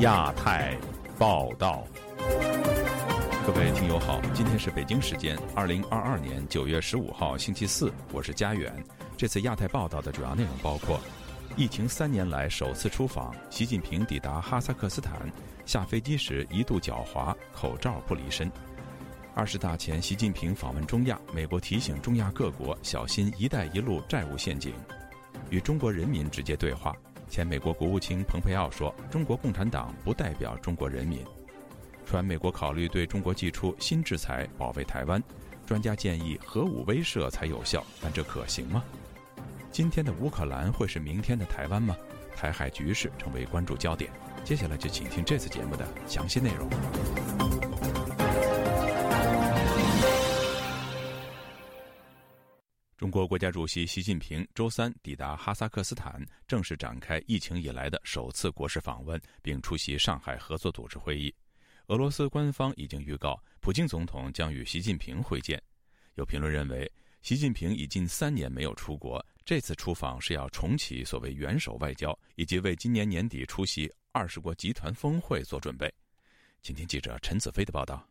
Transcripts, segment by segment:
亚太报道，各位听友好，今天是北京时间二零二二年九月十五号星期四，我是佳远。这次亚太报道的主要内容包括：疫情三年来首次出访，习近平抵达哈萨克斯坦，下飞机时一度狡猾，口罩不离身；二十大前，习近平访问中亚，美国提醒中亚各国小心“一带一路”债务陷阱；与中国人民直接对话。前美国国务卿蓬佩奥说：“中国共产党不代表中国人民。”传美国考虑对中国寄出新制裁保卫台湾，专家建议核武威慑才有效，但这可行吗？今天的乌克兰会是明天的台湾吗？台海局势成为关注焦点。接下来就请听这次节目的详细内容。中国国家主席习近平周三抵达哈萨克斯坦，正式展开疫情以来的首次国事访问，并出席上海合作组织会议。俄罗斯官方已经预告，普京总统将与习近平会见。有评论认为，习近平已近三年没有出国，这次出访是要重启所谓元首外交，以及为今年年底出席二十国集团峰会做准备。请听记者陈子飞的报道。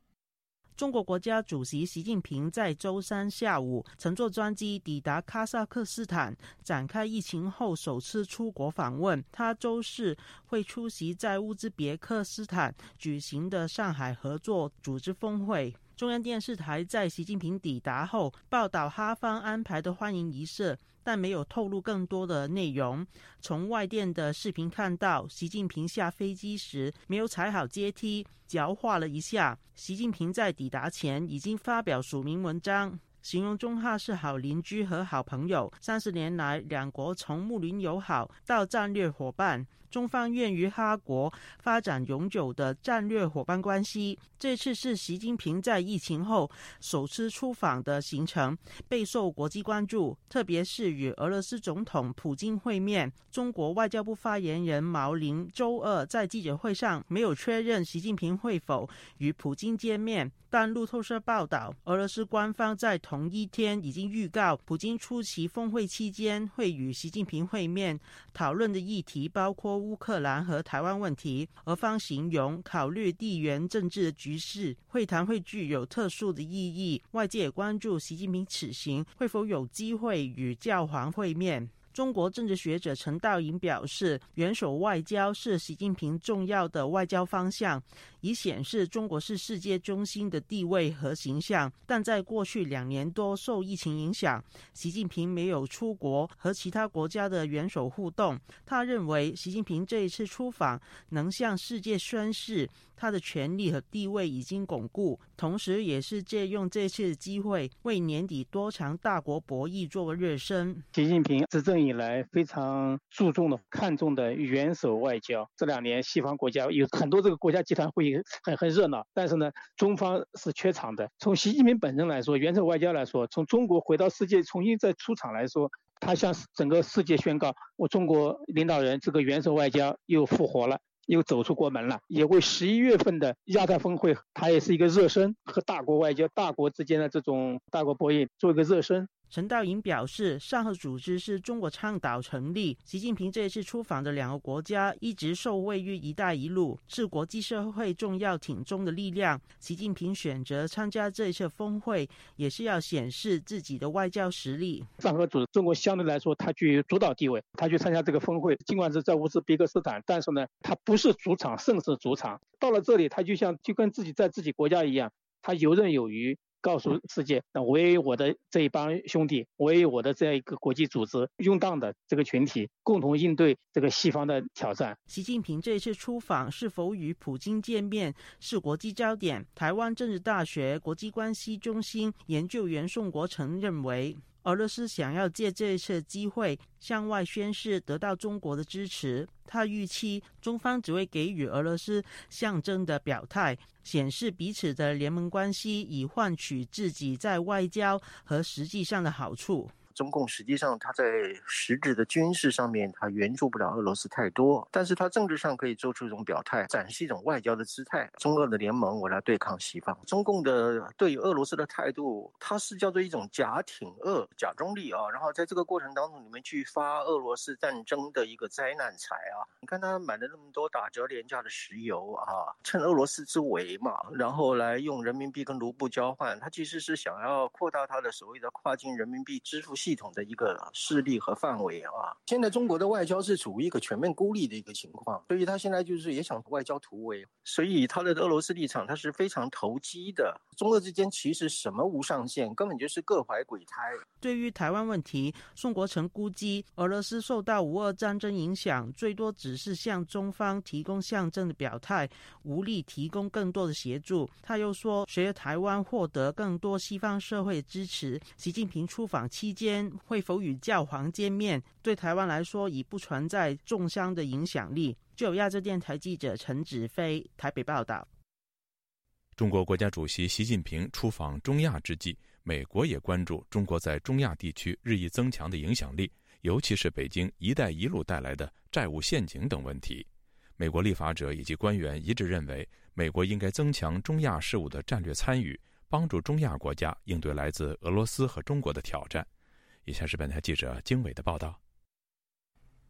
中国国家主席习近平在周三下午乘坐专机抵达哈萨克斯坦，展开疫情后首次出国访问。他周四会出席在乌兹别克斯坦举行的上海合作组织峰会。中央电视台在习近平抵达后报道哈方安排的欢迎仪式。但没有透露更多的内容。从外电的视频看到，习近平下飞机时没有踩好阶梯，脚滑了一下。习近平在抵达前已经发表署名文章，形容中哈是好邻居和好朋友。三十年来，两国从睦邻友好到战略伙伴。中方愿与哈国发展永久的战略伙伴关系。这次是习近平在疫情后首次出访的行程，备受国际关注。特别是与俄罗斯总统普京会面。中国外交部发言人毛宁周二在记者会上没有确认习近平会否与普京见面，但路透社报道，俄罗斯官方在同一天已经预告，普京出席峰会期间会与习近平会面，讨论的议题包括。乌克兰和台湾问题，俄方形容考虑地缘政治局势，会谈会具有特殊的意义。外界关注习近平此行会否有机会与教皇会面。中国政治学者陈道颖表示，元首外交是习近平重要的外交方向，以显示中国是世界中心的地位和形象。但在过去两年多受疫情影响，习近平没有出国和其他国家的元首互动。他认为，习近平这一次出访能向世界宣示。他的权力和地位已经巩固，同时也是借用这次机会为年底多场大国博弈做个热身。习近平执政以来非常注重的、看重的元首外交。这两年西方国家有很多这个国家集团会议很很热闹，但是呢，中方是缺场的。从习近平本人来说，元首外交来说，从中国回到世界重新再出场来说，他向整个世界宣告：我中国领导人这个元首外交又复活了。又走出国门了，也为十一月份的亚太峰会，它也是一个热身，和大国外交、大国之间的这种大国博弈做一个热身。陈道颖表示，上合组织是中国倡导成立。习近平这一次出访的两个国家一直受位于“一带一路”，是国际社会重要挺中的力量。习近平选择参加这一次峰会，也是要显示自己的外交实力。上合组织，中国相对来说它具有主导地位，他去参加这个峰会，尽管是在乌兹别克斯坦，但是呢，他不是主场，胜是主场。到了这里，他就像就跟自己在自己国家一样，他游刃有余。告诉世界，那我也有我的这一帮兄弟，我也有我的这样一个国际组织用当的这个群体，共同应对这个西方的挑战。习近平这次出访是否与普京见面是国际焦点。台湾政治大学国际关系中心研究员宋国成认为。俄罗斯想要借这一次机会向外宣示得到中国的支持。他预期中方只会给予俄罗斯象征的表态，显示彼此的联盟关系，以换取自己在外交和实际上的好处。中共实际上他在实质的军事上面他援助不了俄罗斯太多，但是他政治上可以做出一种表态，展示一种外交的姿态。中俄的联盟，我来对抗西方。中共的对于俄罗斯的态度，它是叫做一种假挺俄、假中立啊。然后在这个过程当中，你们去发俄罗斯战争的一个灾难财啊！你看他买了那么多打折廉价的石油啊，趁俄罗斯之围嘛，然后来用人民币跟卢布交换，他其实是想要扩大他的所谓的跨境人民币支付系统的一个势力和范围啊。现在中国的外交是处于一个全面孤立的一个情况，所以他现在就是也想外交突围，所以他的俄罗斯立场他是非常投机的。中俄之间其实什么无上限，根本就是各怀鬼胎。对于台湾问题，宋国成估计，俄罗斯受到无俄战争影响，最多只是向中方提供象征的表态，无力提供更多的协助。他又说，随着台湾获得更多西方社会支持，习近平出访期间会否与教皇见面，对台湾来说已不存在重伤的影响力。就有亚洲电台记者陈子飞台北报道。中国国家主席习近平出访中亚之际，美国也关注中国在中亚地区日益增强的影响力，尤其是北京“一带一路”带来的债务陷阱等问题。美国立法者以及官员一致认为，美国应该增强中亚事务的战略参与，帮助中亚国家应对来自俄罗斯和中国的挑战。以下是本台记者经纬的报道。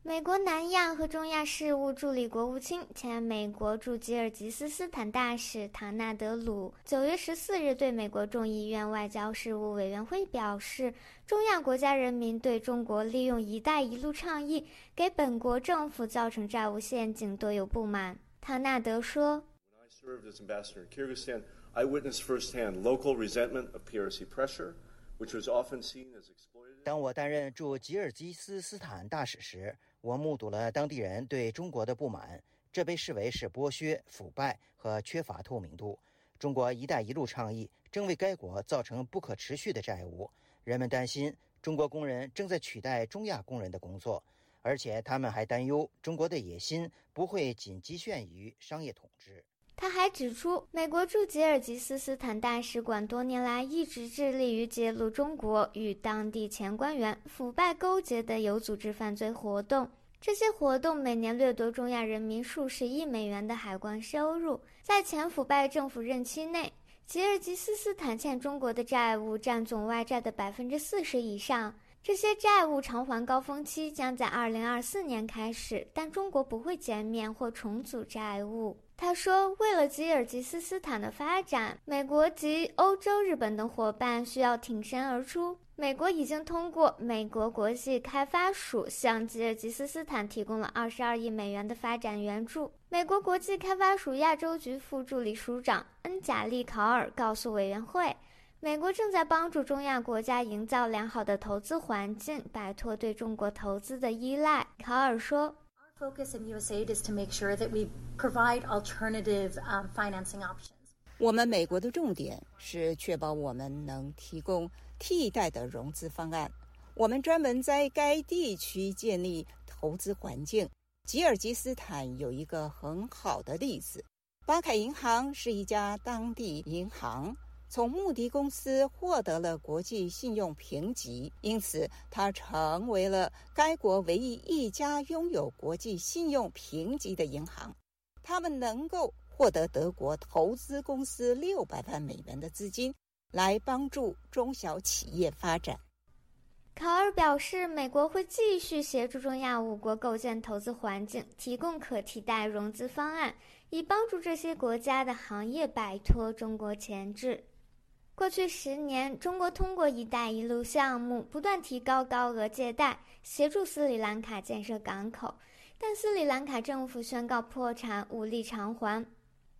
美国南亚和中亚事务助理国务卿、前美国驻吉尔吉斯斯坦大使唐纳德·鲁九月十四日对美国众议院外交事务委员会表示，中亚国家人民对中国利用“一带一路”倡议给本国政府造成债务陷阱多有不满。唐纳德说：“When：“I served as ambassador in Kyrgyzstan. I witnessed firsthand local resentment of PRC pressure, which was often seen as exploited.” 当我担任驻吉尔吉斯斯坦大使时。我目睹了当地人对中国的不满，这被视为是剥削、腐败和缺乏透明度。中国“一带一路”倡议正为该国造成不可持续的债务。人们担心中国工人正在取代中亚工人的工作，而且他们还担忧中国的野心不会仅局限于商业统治。他还指出，美国驻吉尔吉斯斯坦大使馆多年来一直致力于揭露中国与当地前官员腐败勾结的有组织犯罪活动。这些活动每年掠夺中亚人民数十亿美元的海关收入。在前腐败政府任期内，吉尔吉斯斯坦欠中国的债务占总外债的百分之四十以上。这些债务偿还高峰期将在二零二四年开始，但中国不会减免或重组债务。他说：“为了吉尔吉斯斯坦的发展，美国及欧洲、日本等伙伴需要挺身而出。美国已经通过美国国际开发署向吉尔吉斯斯坦提供了二十二亿美元的发展援助。”美国国际开发署亚洲局副助理署长恩贾利考尔告诉委员会：“美国正在帮助中亚国家营造良好的投资环境，摆脱对中国投资的依赖。”考尔说。Focus in USAID is to make sure that we provide alternative financing options. 我们美国的重点是确保我们能提供替代的融资方案。我们专门在该地区建立投资环境。吉尔吉斯坦有一个很好的例子，巴凯银行是一家当地银行。从穆迪公司获得了国际信用评级，因此它成为了该国唯一一家拥有国际信用评级的银行。他们能够获得德国投资公司六百万美元的资金，来帮助中小企业发展。考尔表示，美国会继续协助中亚五国构建投资环境，提供可替代融资方案，以帮助这些国家的行业摆脱中国钳制。过去十年，中国通过“一带一路”项目不断提高高额借贷，协助斯里兰卡建设港口，但斯里兰卡政府宣告破产，无力偿还。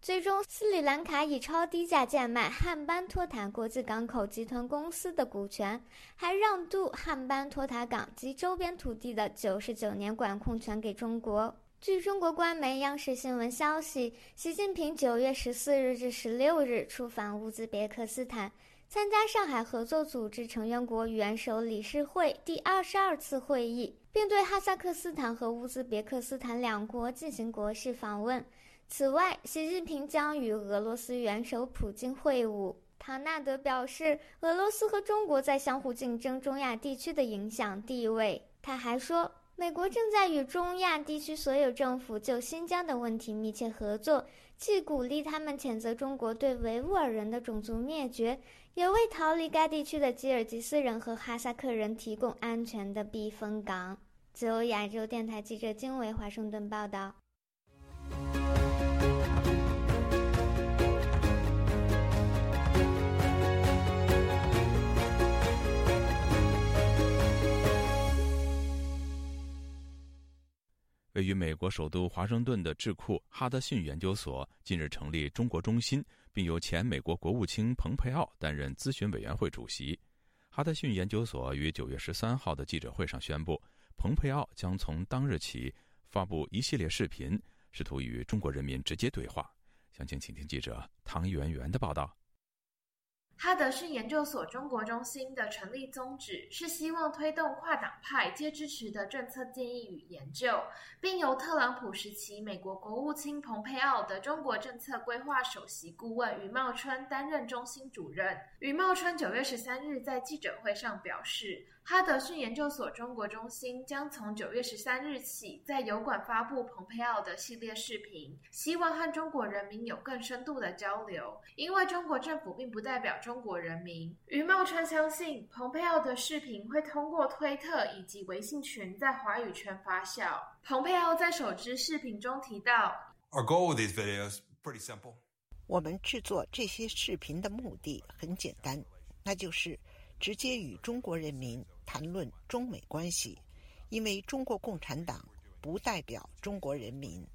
最终，斯里兰卡以超低价贱卖汉班托塔国际港口集团公司的股权，还让渡汉班托塔港及周边土地的九十九年管控权给中国。据中国官媒央视新闻消息，习近平九月十四日至十六日出访乌兹别克斯坦，参加上海合作组织成员国元首理事会第二十二次会议，并对哈萨克斯坦和乌兹别克斯坦两国进行国事访问。此外，习近平将与俄罗斯元首普京会晤。唐纳德表示，俄罗斯和中国在相互竞争中亚地区的影响地位。他还说，美国正在与中亚地区所有政府就新疆的问题密切合作，既鼓励他们谴责中国对维吾尔人的种族灭绝，也为逃离该地区的吉尔吉斯人和哈萨克人提供安全的避风港。自由亚洲电台记者金维华盛顿报道。位于美国首都华盛顿的智库哈德逊研究所近日成立中国中心，并由前美国国务卿蓬佩奥担任咨询委员会主席。哈德逊研究所于九月十三号的记者会上宣布，蓬佩奥将从当日起发布一系列视频，试图与中国人民直接对话。详情，请听记者唐媛媛的报道。哈德逊研究所中国中心的成立宗旨是希望推动跨党派皆支持的政策建议与研究，并由特朗普时期美国国务卿蓬佩奥的中国政策规划首席顾问余茂春担任中心主任。余茂春九月十三日在记者会上表示。哈德逊研究所中国中心将从九月十三日起在油管发布蓬佩奥的系列视频，希望和中国人民有更深度的交流。因为中国政府并不代表中国人民。余茂川相信，蓬佩奥的视频会通过推特以及微信群在华语圈发酵。蓬佩奥在首支视频中提到：“Our goal with these videos pretty simple。我们制作这些视频的目的很简单，那就是直接与中国人民。”谈论中美关系，因为中国共产党不代表中国人民。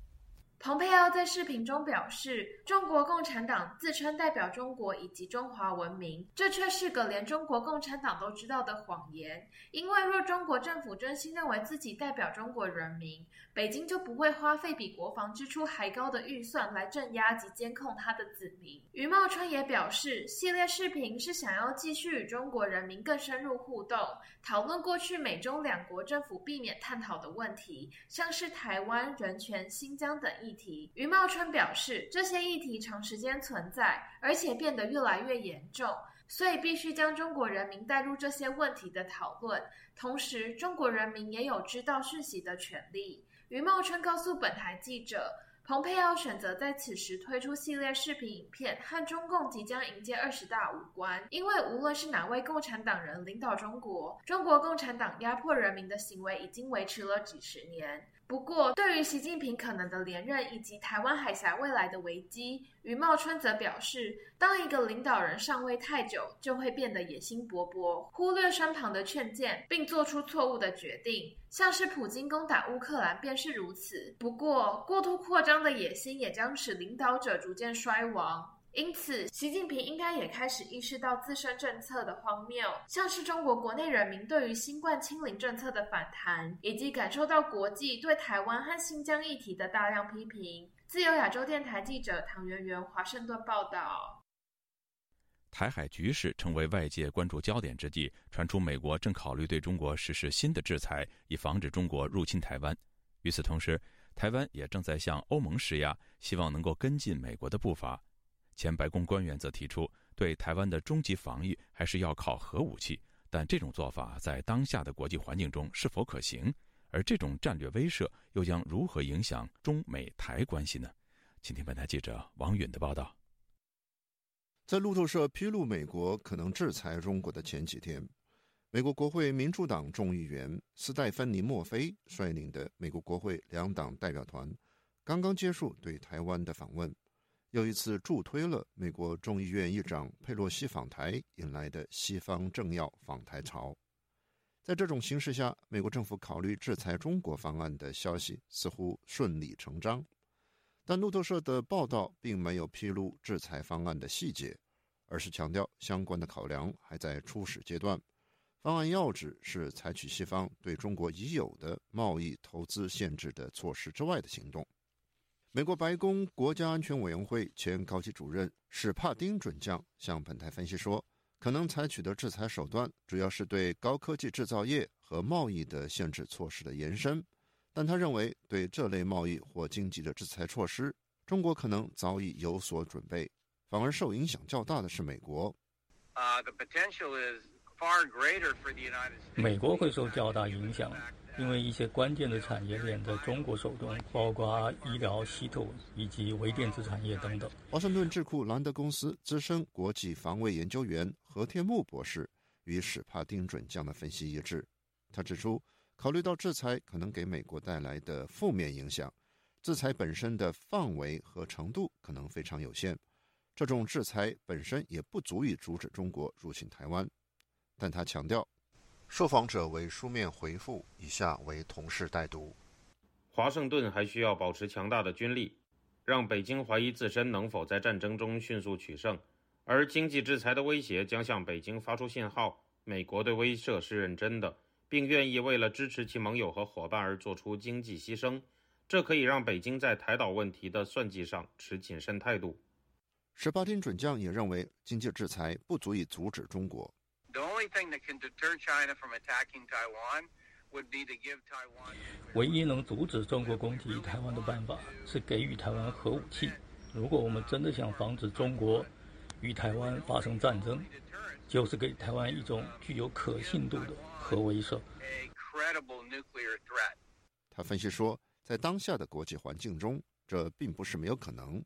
蓬佩奥在视频中表示，中国共产党自称代表中国以及中华文明，这却是个连中国共产党都知道的谎言。因为若中国政府真心认为自己代表中国人民，北京就不会花费比国防支出还高的预算来镇压及监控他的子民。余茂春也表示，系列视频是想要继续与中国人民更深入互动，讨论过去美中两国政府避免探讨的问题，像是台湾、人权、新疆等。议题，余茂春表示，这些议题长时间存在，而且变得越来越严重，所以必须将中国人民带入这些问题的讨论。同时，中国人民也有知道讯息的权利。余茂春告诉本台记者。蓬佩奥选择在此时推出系列视频影片，和中共即将迎接二十大无关，因为无论是哪位共产党人领导中国，中国共产党压迫人民的行为已经维持了几十年。不过，对于习近平可能的连任以及台湾海峡未来的危机，余茂春则表示，当一个领导人上位太久，就会变得野心勃勃，忽略身旁的劝谏，并做出错误的决定。像是普京攻打乌克兰便是如此。不过，过度扩张的野心也将使领导者逐渐衰亡。因此，习近平应该也开始意识到自身政策的荒谬，像是中国国内人民对于新冠清零政策的反弹，以及感受到国际对台湾和新疆议题的大量批评。自由亚洲电台记者唐媛媛华盛顿报道。台海局势成为外界关注焦点之际，传出美国正考虑对中国实施新的制裁，以防止中国入侵台湾。与此同时，台湾也正在向欧盟施压，希望能够跟进美国的步伐。前白宫官员则提出，对台湾的终极防御还是要靠核武器，但这种做法在当下的国际环境中是否可行？而这种战略威慑又将如何影响中美台关系呢？请听本台记者王允的报道。在路透社披露美国可能制裁中国的前几天，美国国会民主党众议员斯戴芬尼·墨菲率领的美国国会两党代表团刚刚结束对台湾的访问。又一次助推了美国众议院议长佩洛西访台引来的西方政要访台潮。在这种形势下，美国政府考虑制裁中国方案的消息似乎顺理成章。但路透社的报道并没有披露制裁方案的细节，而是强调相关的考量还在初始阶段。方案要旨是采取西方对中国已有的贸易投资限制的措施之外的行动。美国白宫国家安全委员会前高级主任史帕丁准将向本台分析说，可能采取的制裁手段主要是对高科技制造业和贸易的限制措施的延伸，但他认为对这类贸易或经济的制裁措施，中国可能早已有所准备。反而受影响较大的是美国。美国会受较大影响，因为一些关键的产业链在中国手中，包括医疗系统以及微电子产业等等。华盛顿智库兰德公司资深国际防卫研究员何天木博士与史帕丁准将的分析一致。他指出，考虑到制裁可能给美国带来的负面影响，制裁本身的范围和程度可能非常有限。这种制裁本身也不足以阻止中国入侵台湾，但他强调，受访者为书面回复，以下为同事代读：华盛顿还需要保持强大的军力，让北京怀疑自身能否在战争中迅速取胜，而经济制裁的威胁将向北京发出信号，美国对威慑是认真的，并愿意为了支持其盟友和伙伴而做出经济牺牲，这可以让北京在台岛问题的算计上持谨慎态度。十八天准将也认为，经济制裁不足以阻止中国。唯一能阻止中国攻击台湾的办法是给予台湾核武器。如果我们真的想防止中国与台湾发生战争，就是给台湾一种具有可信度的核威慑。他分析说，在当下的国际环境中，这并不是没有可能。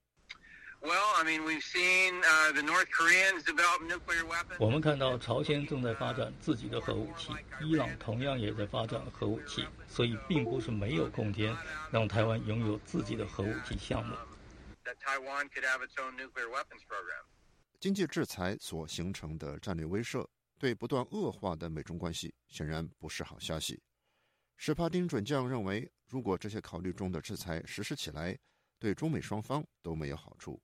我们看到朝鲜正在发展自己的核武器，伊朗同样也在发展核武器，所以并不是没有空间让台湾拥有自己的核武器项目。经济制裁所形成的战略威慑，对不断恶化的美中关系显然不是好消息。史帕丁准将认为，如果这些考虑中的制裁实施起来，对中美双方都没有好处。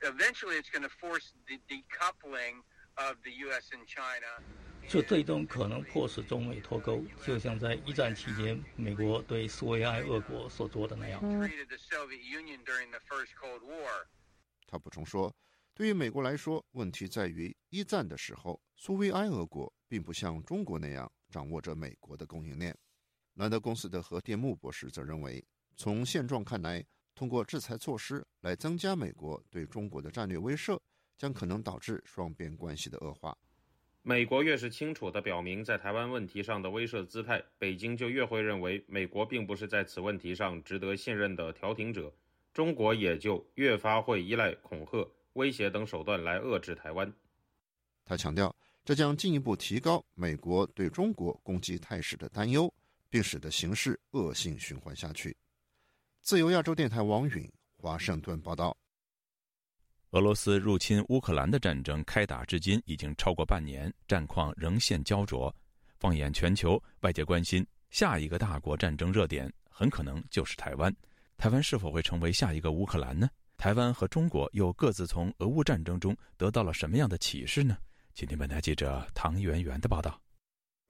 Eventually it's going to force the decoupling of the U.S. and China. 这最终可能迫使中美脱钩，就像在一战期间美国对苏维埃俄国所做的那样。他补充说，对于美国来说，问题在于一战的时候，苏维埃俄国并不像中国那样掌握着美国的供应链。兰德公司的何电木博士则认为，从现状看来。通过制裁措施来增加美国对中国的战略威慑，将可能导致双边关系的恶化。美国越是清楚地表明在台湾问题上的威慑姿态，北京就越会认为美国并不是在此问题上值得信任的调停者，中国也就越发会依赖恐吓、威胁等手段来遏制台湾。他强调，这将进一步提高美国对中国攻击态势的担忧，并使得形势恶性循环下去。自由亚洲电台王允华盛顿报道：俄罗斯入侵乌克兰的战争开打至今已经超过半年，战况仍现焦灼。放眼全球，外界关心下一个大国战争热点很可能就是台湾。台湾是否会成为下一个乌克兰呢？台湾和中国又各自从俄乌战争中得到了什么样的启示呢？请听本台记者唐媛媛的报道。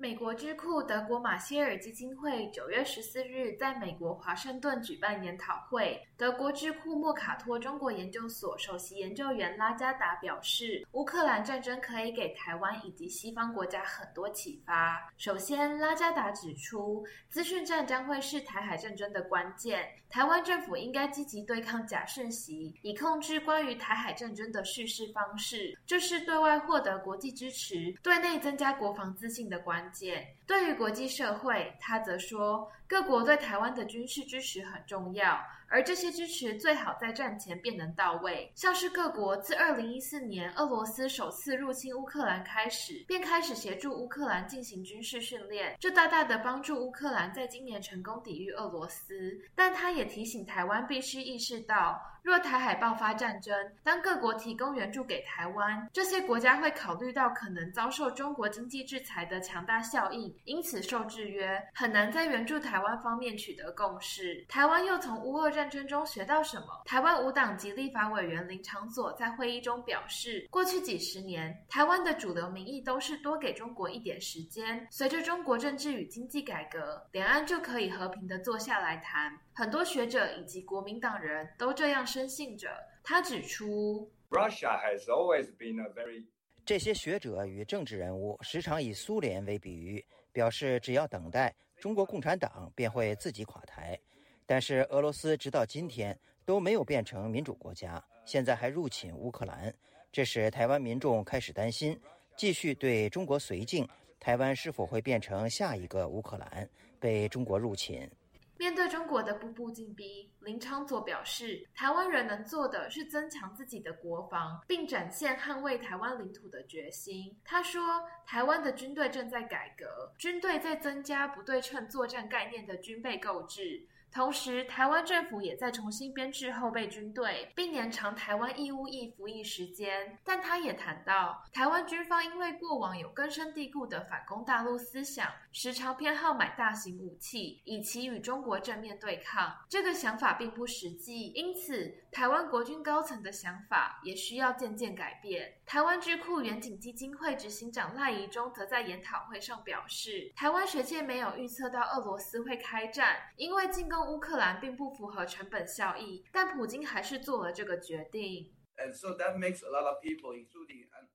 美国智库德国马歇尔基金会九月十四日在美国华盛顿举办研讨会。德国智库莫卡托中国研究所首席研究员拉加达表示，乌克兰战争可以给台湾以及西方国家很多启发。首先，拉加达指出，资讯战将会是台海战争的关键。台湾政府应该积极对抗假讯息，以控制关于台海战争的叙事方式。这是对外获得国际支持，对内增加国防自信的关。解对于国际社会，他则说，各国对台湾的军事支持很重要。而这些支持最好在战前便能到位，像是各国自二零一四年俄罗斯首次入侵乌克兰开始，便开始协助乌克兰进行军事训练，这大大的帮助乌克兰在今年成功抵御俄罗斯。但他也提醒台湾必须意识到，若台海爆发战争，当各国提供援助给台湾，这些国家会考虑到可能遭受中国经济制裁的强大效应，因此受制约，很难在援助台湾方面取得共识。台湾又从乌俄战。争中学到什么？台湾无党籍立法委员林长佐在会议中表示，过去几十年，台湾的主流民意都是多给中国一点时间，随着中国政治与经济改革，两岸就可以和平的坐下来谈。很多学者以及国民党人都这样深信着。他指出，Russia has always been a very 这些学者与政治人物时常以苏联为比喻，表示只要等待，中国共产党便会自己垮台。但是俄罗斯直到今天都没有变成民主国家，现在还入侵乌克兰，这使台湾民众开始担心，继续对中国绥靖，台湾是否会变成下一个乌克兰，被中国入侵？面对中国的步步紧逼，林昌佐表示，台湾人能做的是增强自己的国防，并展现捍卫台湾领土的决心。他说，台湾的军队正在改革，军队在增加不对称作战概念的军备购置。同时，台湾政府也在重新编制后备军队，并延长台湾义务役服役时间。但他也谈到，台湾军方因为过往有根深蒂固的反攻大陆思想，时常偏好买大型武器，以期与中国正面对抗。这个想法并不实际，因此台湾国军高层的想法也需要渐渐改变。台湾智库远景基金会执行长赖宜中则在研讨会上表示，台湾学界没有预测到俄罗斯会开战，因为进攻。乌克兰并不符合成本效益，但普京还是做了这个决定。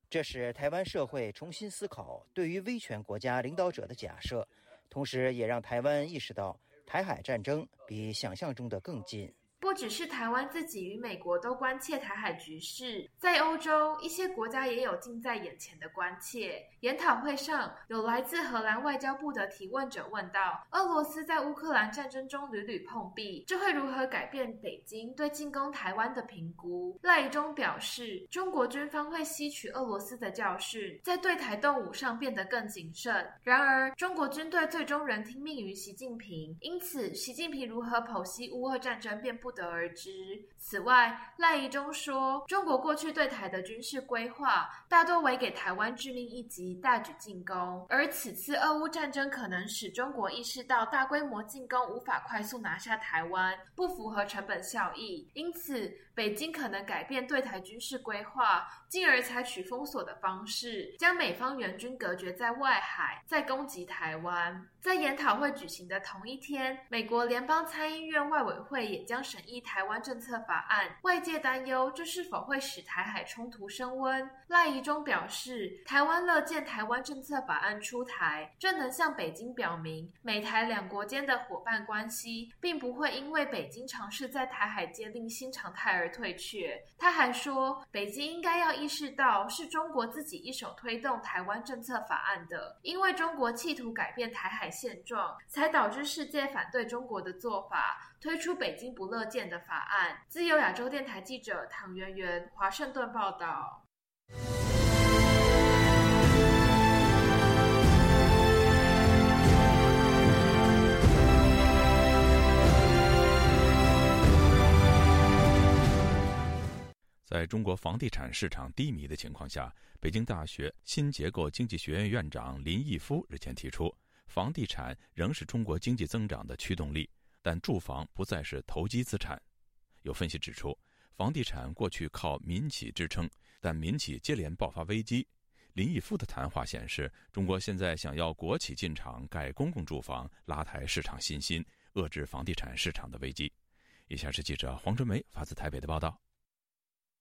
这使台湾社会重新思考对于威权国家领导者的假设，同时也让台湾意识到台海战争比想象中的更近。不只是台湾自己与美国都关切台海局势，在欧洲一些国家也有近在眼前的关切。研讨会上，有来自荷兰外交部的提问者问道：“俄罗斯在乌克兰战争中屡屡碰壁，这会如何改变北京对进攻台湾的评估？”赖中表示：“中国军方会吸取俄罗斯的教训，在对台动武上变得更谨慎。然而，中国军队最终仍听命于习近平，因此，习近平如何剖析乌俄战争便不。”不得而知。此外，赖宜中说，中国过去对台的军事规划大多为给台湾致命一击，大举进攻。而此次俄乌战争可能使中国意识到大规模进攻无法快速拿下台湾，不符合成本效益。因此，北京可能改变对台军事规划，进而采取封锁的方式，将美方援军隔绝在外海，再攻击台湾。在研讨会举行的同一天，美国联邦参议院外委会也将审议台湾政策法。案，外界担忧这是否会使台海冲突升温。赖宜中表示，台湾乐见台湾政策法案出台，这能向北京表明，美台两国间的伙伴关系并不会因为北京尝试在台海建立新常态而退却。他还说，北京应该要意识到，是中国自己一手推动台湾政策法案的，因为中国企图改变台海现状，才导致世界反对中国的做法。推出北京不乐见的法案。自由亚洲电台记者唐媛媛，华盛顿报道。在中国房地产市场低迷的情况下，北京大学新结构经济学院院长林毅夫日前提出，房地产仍是中国经济增长的驱动力。但住房不再是投机资产。有分析指出，房地产过去靠民企支撑，但民企接连爆发危机。林毅夫的谈话显示，中国现在想要国企进场盖公共住房，拉抬市场信心，遏制房地产市场的危机。以下是记者黄春梅发自台北的报道。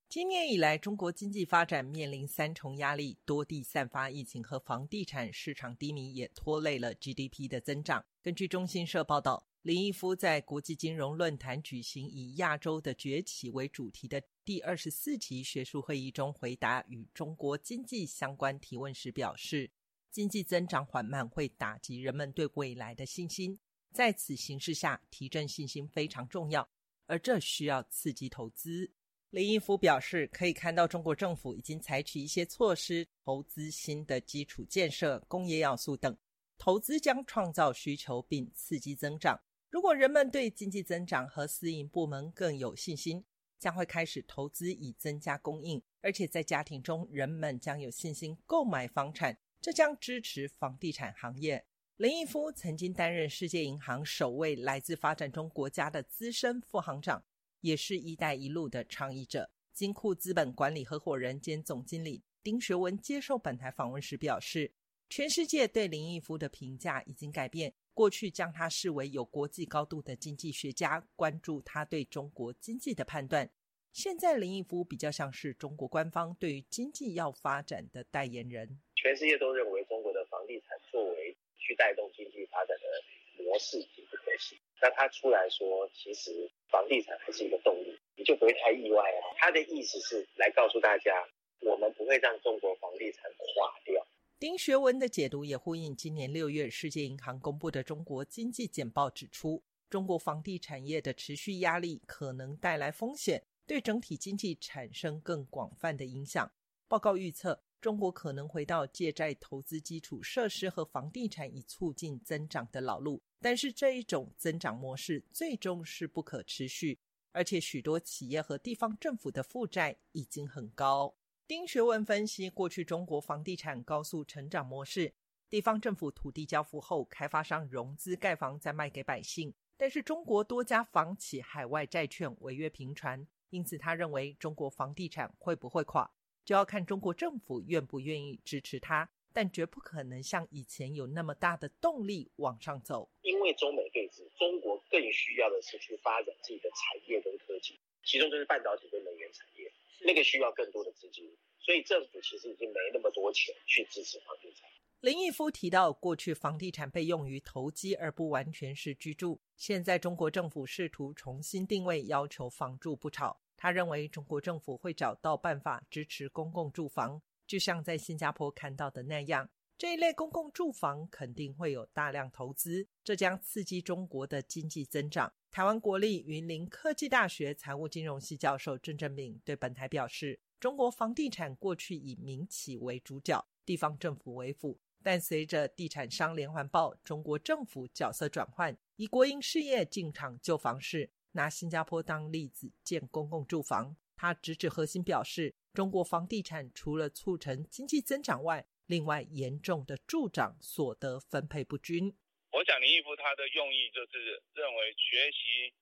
今年以来，中国经济发展面临三重压力，多地散发疫情和房地产市场低迷，也拖累了 GDP 的增长。根据中新社报道。林毅夫在国际金融论坛举行以“亚洲的崛起”为主题的第二十四期学术会议中，回答与中国经济相关提问时表示：“经济增长缓慢会打击人们对未来的信心，在此形势下，提振信心非常重要，而这需要刺激投资。”林毅夫表示：“可以看到，中国政府已经采取一些措施，投资新的基础建设、工业要素等，投资将创造需求并刺激增长。”如果人们对经济增长和私营部门更有信心，将会开始投资以增加供应，而且在家庭中，人们将有信心购买房产，这将支持房地产行业。林毅夫曾经担任世界银行首位来自发展中国家的资深副行长，也是一带一路的倡议者。金库资本管理合伙人兼总经理丁学文接受本台访问时表示：“全世界对林毅夫的评价已经改变。”过去将他视为有国际高度的经济学家，关注他对中国经济的判断。现在林毅夫比较像是中国官方对于经济要发展的代言人。全世界都认为中国的房地产作为去带动经济发展的模式已经不可行。那他出来说，其实房地产还是一个动力，你就不会太意外啊。他的意思是来告诉大家，我们不会让中国房地产垮掉。丁学文的解读也呼应今年六月世界银行公布的中国经济简报，指出中国房地产业的持续压力可能带来风险，对整体经济产生更广泛的影响。报告预测，中国可能回到借债投资基础设施和房地产以促进增长的老路，但是这一种增长模式最终是不可持续，而且许多企业和地方政府的负债已经很高。丁学文分析，过去中国房地产高速成长模式，地方政府土地交付后，开发商融资盖房再卖给百姓。但是中国多家房企海外债券违约频传，因此他认为中国房地产会不会垮，就要看中国政府愿不愿意支持它，但绝不可能像以前有那么大的动力往上走。因为中美对峙，中国更需要的是去发展自己的产业跟科技，其中就是半导体跟能源产业。那个需要更多的资金，所以政府其实已经没那么多钱去支持房地产。林毅夫提到，过去房地产被用于投机，而不完全是居住。现在中国政府试图重新定位，要求房住不炒。他认为中国政府会找到办法支持公共住房，就像在新加坡看到的那样。这一类公共住房肯定会有大量投资，这将刺激中国的经济增长。台湾国立云林科技大学财务金融系教授郑正敏对本台表示：“中国房地产过去以民企为主角，地方政府为辅，但随着地产商连环爆，中国政府角色转换，以国营事业进场救房市。拿新加坡当例子建公共住房，他直指核心表示：中国房地产除了促成经济增长外，另外，严重的助长所得分配不均。我想林毅夫他的用意就是认为学习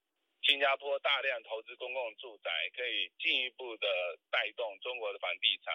新加坡大量投资公共住宅，可以进一步的带动中国的房地产，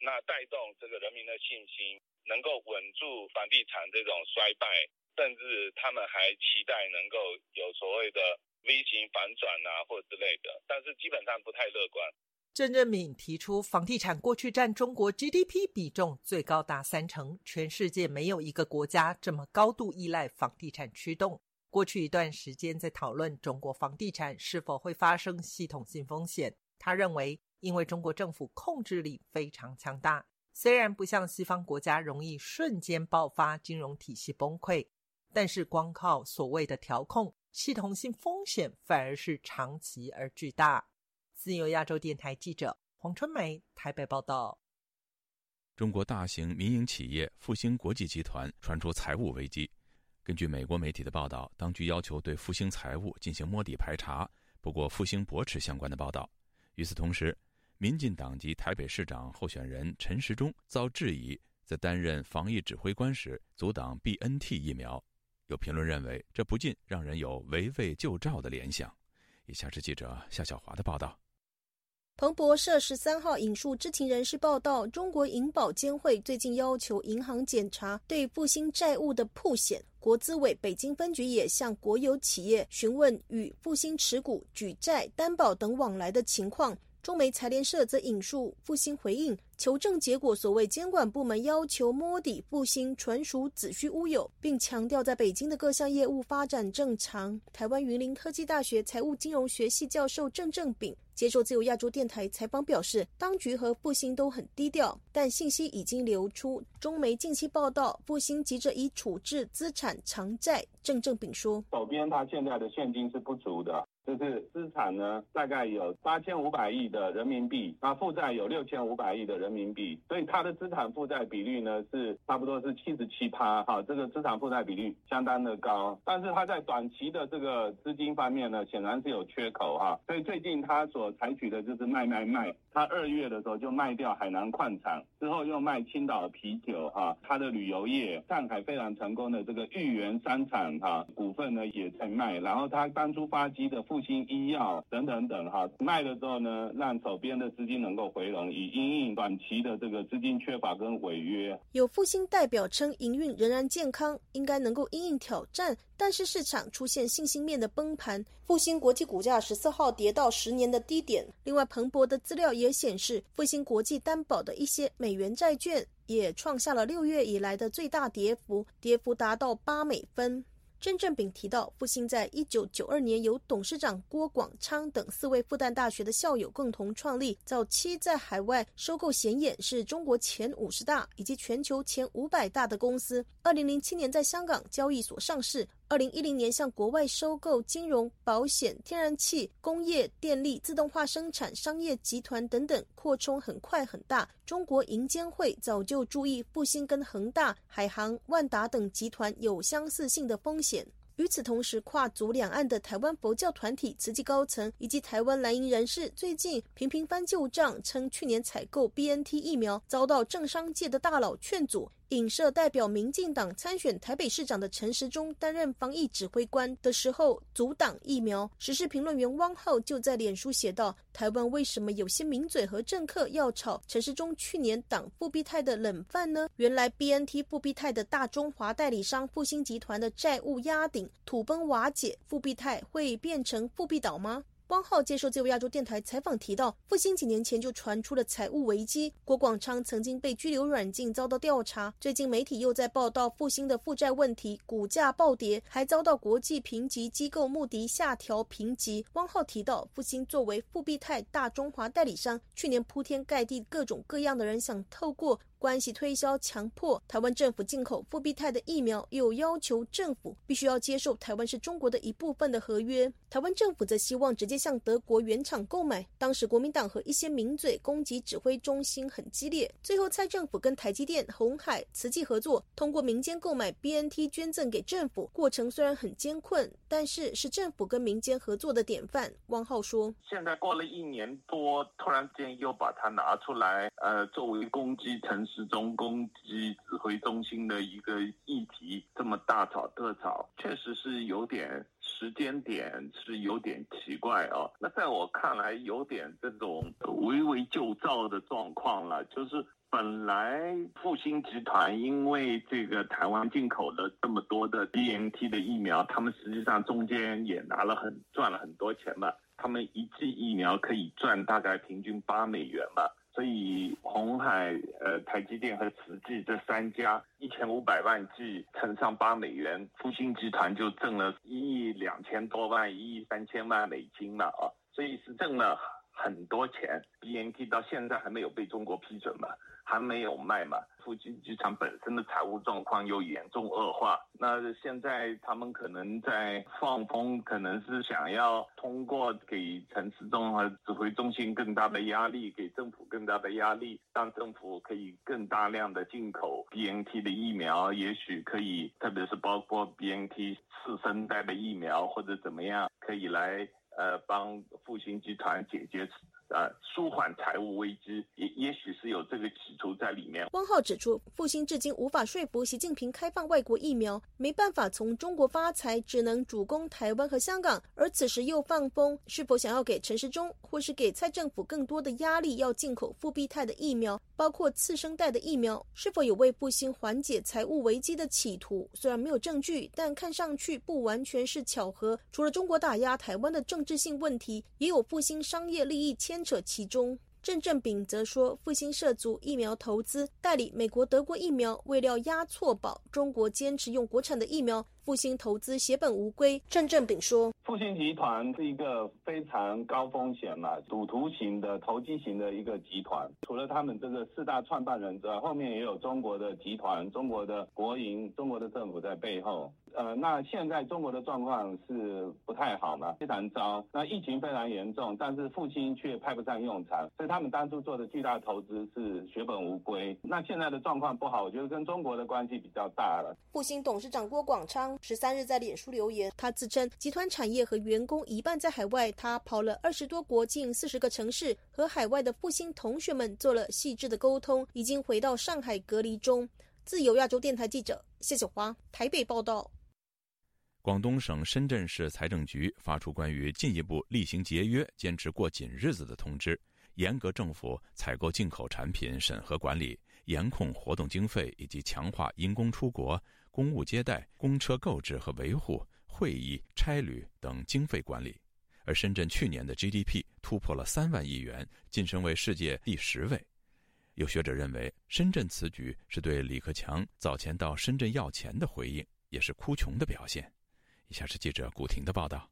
那带动这个人民的信心，能够稳住房地产这种衰败，甚至他们还期待能够有所谓的 V 型反转啊，或之类的，但是基本上不太乐观。郑振敏提出，房地产过去占中国 GDP 比重最高达三成，全世界没有一个国家这么高度依赖房地产驱动。过去一段时间在讨论中国房地产是否会发生系统性风险。他认为，因为中国政府控制力非常强大，虽然不像西方国家容易瞬间爆发金融体系崩溃，但是光靠所谓的调控，系统性风险反而是长期而巨大。自由亚洲电台记者黄春梅台北报道：中国大型民营企业复兴国际集团传出财务危机。根据美国媒体的报道，当局要求对复兴财务进行摸底排查。不过，复兴驳斥相关的报道。与此同时，民进党籍台北市长候选人陈时中遭质疑，在担任防疫指挥官时阻挡 BNT 疫苗。有评论认为，这不禁让人有围魏救赵的联想。以下是记者夏小华的报道。彭博社十三号引述知情人士报道，中国银保监会最近要求银行检查对复兴债务的铺险，国资委北京分局也向国有企业询问与复兴持股、举债、担保等往来的情况。中媒财联社则引述复兴回应求证结果，所谓监管部门要求摸底复兴，纯属子虚乌有，并强调在北京的各项业务发展正常。台湾云林科技大学财务金融学系教授郑正炳。接受自由亚洲电台采访表示，当局和复兴都很低调，但信息已经流出。中媒近期报道，复兴急着以处置资产偿债。郑正炳说：“手边他现在的现金是不足的，就是资产呢大概有八千五百亿的人民币，那负债有六千五百亿的人民币，所以他的资产负债比率呢是差不多是七十七趴，哈，这个资产负债比率相当的高。但是他在短期的这个资金方面呢，显然是有缺口，哈，所以最近他所采取的就是卖卖卖，他二月的时候就卖掉海南矿场，之后又卖青岛啤酒，哈，他的旅游业，上海非常成功的这个豫园商场，哈，股份呢也在卖，然后他当初发机的复兴医药等等等，哈，卖了之后呢，让手边的资金能够回笼，以应应短期的这个资金缺乏跟违约。有复兴代表称，营运仍然健康，应该能够应应挑战。但是市场出现信心面的崩盘，复兴国际股价十四号跌到十年的低点。另外，彭博的资料也显示，复兴国际担保的一些美元债券也创下了六月以来的最大跌幅，跌幅达到八美分。郑正炳提到，复星在一九九二年由董事长郭广昌等四位复旦大学的校友共同创立，早期在海外收购显眼是中国前五十大以及全球前五百大的公司。二零零七年在香港交易所上市。二零一零年向国外收购金融、保险、天然气、工业、电力、自动化生产、商业集团等等，扩充很快很大。中国银监会早就注意复兴跟恒大、海航、万达等集团有相似性的风险。与此同时，跨足两岸的台湾佛教团体、慈济高层以及台湾蓝营人士，最近频频翻旧账，称去年采购 BNT 疫苗遭到政商界的大佬劝阻。影射代表民进党参选台北市长的陈时中担任防疫指挥官的时候阻挡疫苗。时事评论员汪浩就在脸书写道：“台湾为什么有些名嘴和政客要炒陈时中去年挡复必泰的冷饭呢？原来 BNT 复必泰的大中华代理商复兴集团的债务压顶，土崩瓦解，复必泰会变成复必岛吗？”汪浩接受自由亚洲电台采访提到，复兴几年前就传出了财务危机，郭广昌曾经被拘留软禁，遭到调查。最近媒体又在报道复兴的负债问题，股价暴跌，还遭到国际评级机构穆迪下调评级。汪浩提到，复兴作为复必泰大中华代理商，去年铺天盖地各种各样的人想透过。关系推销强迫台湾政府进口复必泰的疫苗，又要求政府必须要接受台湾是中国的一部分的合约。台湾政府则希望直接向德国原厂购买。当时国民党和一些名嘴攻击指挥中心很激烈。最后蔡政府跟台积电、红海、慈济合作，通过民间购买 BNT 捐赠给政府。过程虽然很艰困，但是是政府跟民间合作的典范。汪浩说：“现在过了一年多，突然间又把它拿出来，呃，作为攻击城。”始终攻击指挥中心的一个议题，这么大吵特吵，确实是有点时间点是有点奇怪哦。那在我看来，有点这种围魏救赵的状况了。就是本来复兴集团因为这个台湾进口了这么多的 BNT 的疫苗，他们实际上中间也拿了很赚了很多钱嘛。他们一剂疫苗可以赚大概平均八美元嘛。所以，红海、呃，台积电和慈济这三家一千五百万计乘上八美元，复星集团就挣了一亿两千多万、一亿三千万美金了啊！所以是挣了很多钱。BNT 到现在还没有被中国批准嘛？还没有卖嘛？附近机场本身的财务状况又严重恶化，那现在他们可能在放风，可能是想要通过给陈时中和指挥中心更大的压力，给政府更大的压力，让政府可以更大量的进口 BNT 的疫苗，也许可以，特别是包括 BNT 次生代的疫苗或者怎么样，可以来呃帮复兴集团解决。呃，舒缓财务危机，也也许是有这个企图在里面。汪浩指出，复兴至今无法说服习近平开放外国疫苗，没办法从中国发财，只能主攻台湾和香港。而此时又放风，是否想要给陈时中或是给蔡政府更多的压力，要进口复必泰的疫苗，包括次生代的疫苗，是否有为复兴缓解财务危机的企图？虽然没有证据，但看上去不完全是巧合。除了中国打压台湾的政治性问题，也有复兴商业利益牵。牵扯其中，郑正炳则说，复兴涉足疫苗投资，代理美国、德国疫苗，未料押错宝，中国坚持用国产的疫苗。复兴投资血本无归，郑正炳说：“复兴集团是一个非常高风险嘛，赌徒型的、投机型的一个集团。除了他们这个四大创办人之外，后面也有中国的集团、中国的国营、中国的政府在背后。呃，那现在中国的状况是不太好嘛，非常糟。那疫情非常严重，但是复兴却派不上用场，所以他们当初做的巨大投资是血本无归。那现在的状况不好，我觉得跟中国的关系比较大了。”复兴董事长郭广昌。十三日在脸书留言，他自称集团产业和员工一半在海外，他跑了二十多国，近四十个城市，和海外的复兴同学们做了细致的沟通，已经回到上海隔离中。自由亚洲电台记者谢小华台北报道。广东省深圳市财政局发出关于进一步厉行节约、坚持过紧日子的通知，严格政府采购进口产品审核管理，严控活动经费，以及强化因公出国。公务接待、公车购置和维护、会议、差旅等经费管理，而深圳去年的 GDP 突破了三万亿元，晋升为世界第十位。有学者认为，深圳此举是对李克强早前到深圳要钱的回应，也是哭穷的表现。以下是记者古婷的报道。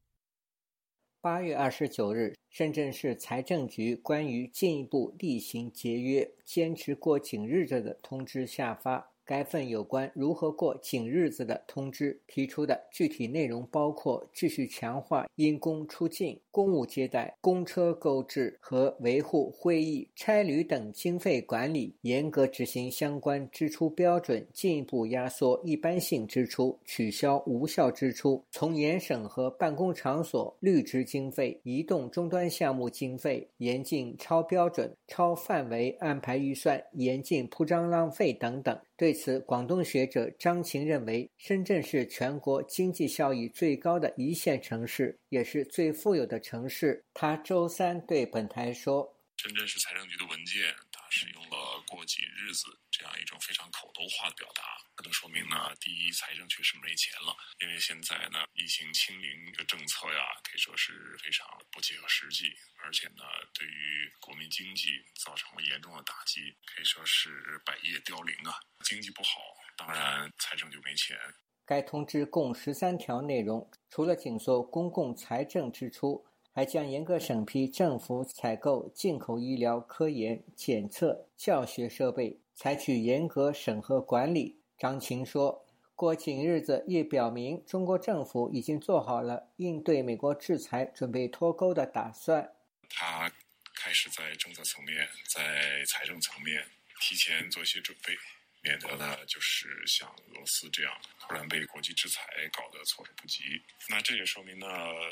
八月二十九日，深圳市财政局关于进一步厉行节约、坚持过紧日子的通知下发。该份有关如何过紧日子的通知提出的具体内容包括：继续强化因公出境、公务接待、公车购置和维护会议、差旅等经费管理，严格执行相关支出标准，进一步压缩一般性支出，取消无效支出，从严审核办公场所绿植经费、移动终端项目经费，严禁超标准、超范围安排预算，严禁铺张浪费等等。对此，广东学者张琴认为，深圳是全国经济效益最高的一线城市，也是最富有的城市。他周三对本台说：“深圳市财政局的文件，它使用了‘过紧日子’这样一种非常口头化的表达。”可能说明呢，第一，财政确实没钱了，因为现在呢，疫情清零的政策呀，可以说是非常不切合实际，而且呢，对于国民经济造成了严重的打击，可以说是百业凋零啊。经济不好，当然财政就没钱。该通知共十三条内容，除了紧缩公共财政支出，还将严格审批政府采购进口医疗、科研、检测、教学设备，采取严格审核管理。张琴说：“过紧日子也表明，中国政府已经做好了应对美国制裁、准备脱钩的打算。他开始在政策层面、在财政层面提前做一些准备，免得呢就是像俄罗斯这样突然被国际制裁搞得措手不及。那这也说明呢，